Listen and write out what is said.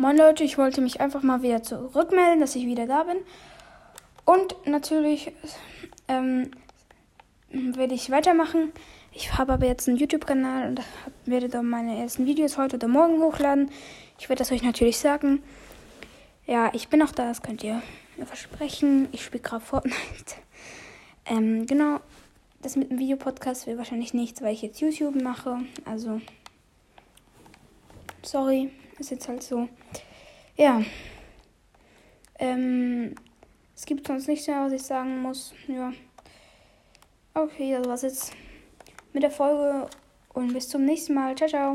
Moin Leute, ich wollte mich einfach mal wieder zurückmelden, dass ich wieder da bin. Und natürlich ähm, werde ich weitermachen. Ich habe aber jetzt einen YouTube-Kanal und werde da meine ersten Videos heute oder morgen hochladen. Ich werde das euch natürlich sagen. Ja, ich bin auch da, das könnt ihr mir versprechen. Ich spiele gerade Fortnite. Ähm, genau, das mit dem Videopodcast will wahrscheinlich nichts, weil ich jetzt YouTube mache. Also, sorry, ist jetzt halt so. Ja. Ähm, es gibt sonst nichts mehr, was ich sagen muss. Ja. Okay, das war's jetzt mit der Folge und bis zum nächsten Mal. Ciao, ciao.